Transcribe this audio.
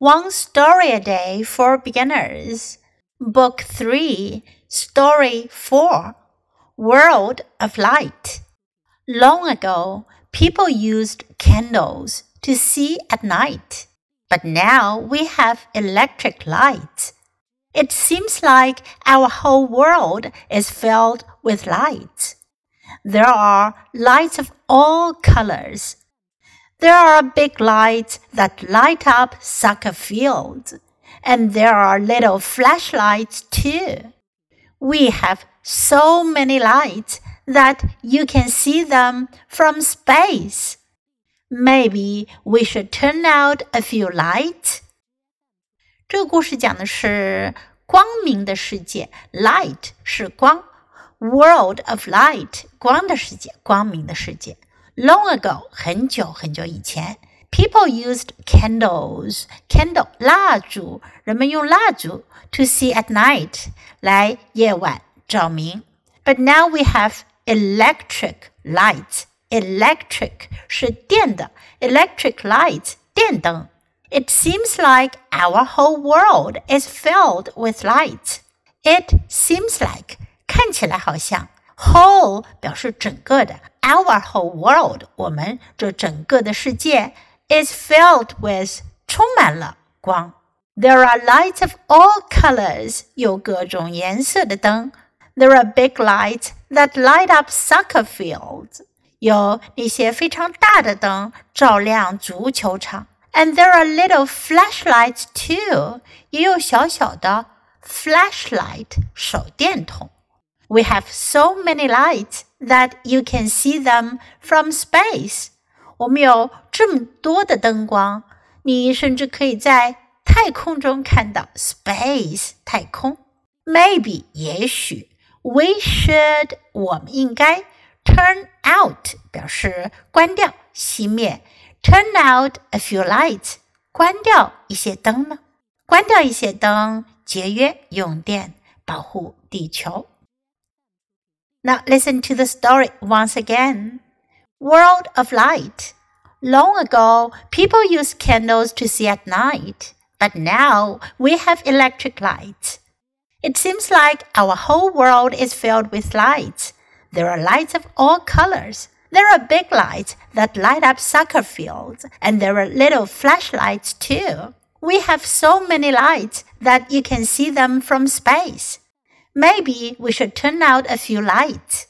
One Story a Day for Beginners, Book 3, Story 4 World of Light. Long ago, people used candles to see at night, but now we have electric lights. It seems like our whole world is filled with lights. There are lights of all colors there are big lights that light up soccer fields, and there are little flashlights too. We have so many lights that you can see them from space. Maybe we should turn out a few lights. 这个故事讲的是光明的世界，light 是光，world of light 光的世界，光明的世界。 Long ago，很久很久以前，people used candles candle 蜡烛，人们用蜡烛 to see at night 来夜晚照明。But now we have electric lights. Electric 是电的，electric lights 电灯。It seems like our whole world is filled with lights. It seems like 看起来好像 whole 表示整个的。our whole world，我们这整个的世界 is filled with 充满了光。There are lights of all colors，有各种颜色的灯。There are big lights that light up soccer fields，有那些非常大的灯照亮足球场。And there are little flashlights too，也有小小的 flashlight 手电筒。 we have so many lights that you can see them from space. 我们有这么多的灯光，你甚至可以在太空中看到 space 太空。Maybe 也许 we should 我们应该 turn out 表示关掉、熄灭，turn out a few lights 关掉一些灯呢？关掉一些灯，节约用电，保护地球。 Now listen to the story once again. World of Light. Long ago, people used candles to see at night, but now we have electric lights. It seems like our whole world is filled with lights. There are lights of all colors. There are big lights that light up soccer fields, and there are little flashlights too. We have so many lights that you can see them from space. Maybe we should turn out a few lights.